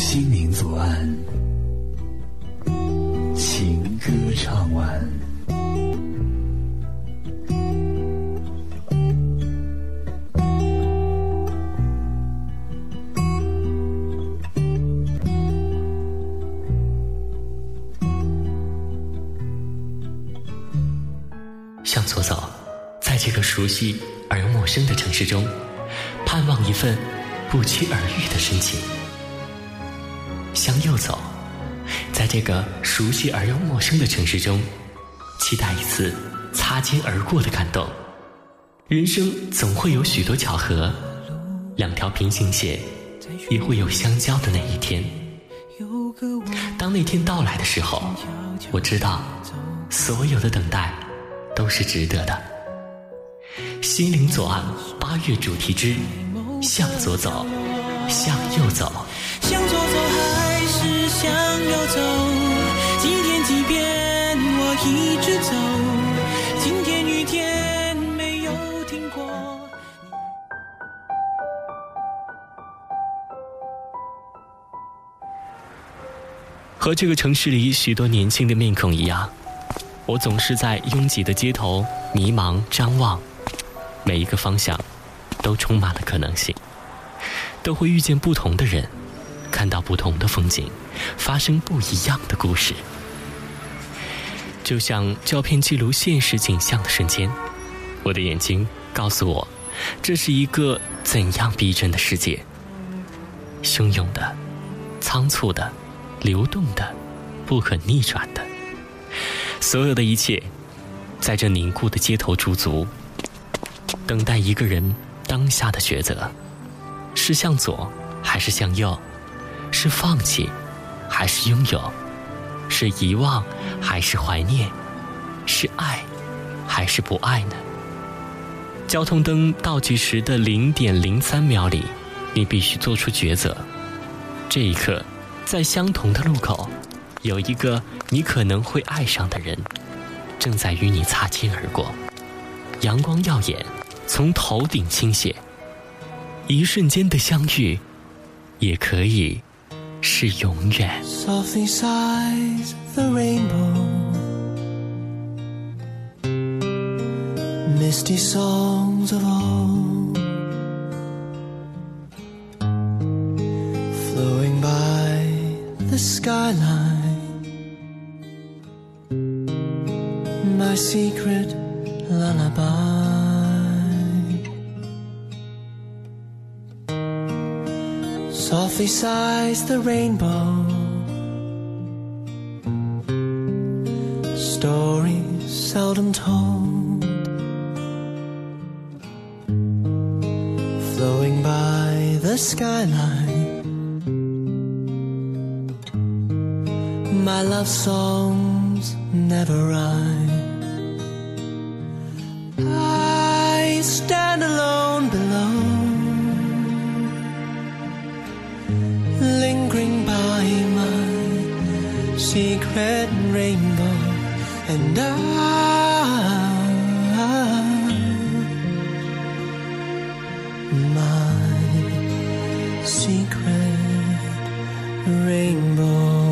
心灵左岸，情歌唱完。向左走，在这个熟悉而又陌生的城市中，盼望一份不期而遇的深情；向右走，在这个熟悉而又陌生的城市中，期待一次擦肩而过的感动。人生总会有许多巧合，两条平行线也会有相交的那一天。当那天到来的时候，我知道所有的等待。都是值得的。心灵左岸八月主题之向左走，向右走。向左走还是向右走？今天即便我一直走，今天雨天没有停过。和这个城市里许多年轻的面孔一样。我总是在拥挤的街头迷茫张望，每一个方向都充满了可能性，都会遇见不同的人，看到不同的风景，发生不一样的故事。就像胶片记录现实景象的瞬间，我的眼睛告诉我，这是一个怎样逼真的世界：汹涌的、仓促的、流动的、不可逆转的。所有的一切，在这凝固的街头驻足，等待一个人当下的抉择：是向左还是向右？是放弃还是拥有？是遗忘还是怀念？是爱还是不爱呢？交通灯倒计时的零点零三秒里，你必须做出抉择。这一刻，在相同的路口。有一个你可能会爱上的人，正在与你擦肩而过。阳光耀眼，从头顶倾泻。一瞬间的相遇，也可以是永远。my secret lullaby. Softly sighs the rainbow. Stories seldom told. Flowing by the skyline. My love songs never rhyme. stand lingering by my secret rainbow, and I, my secret rainbow.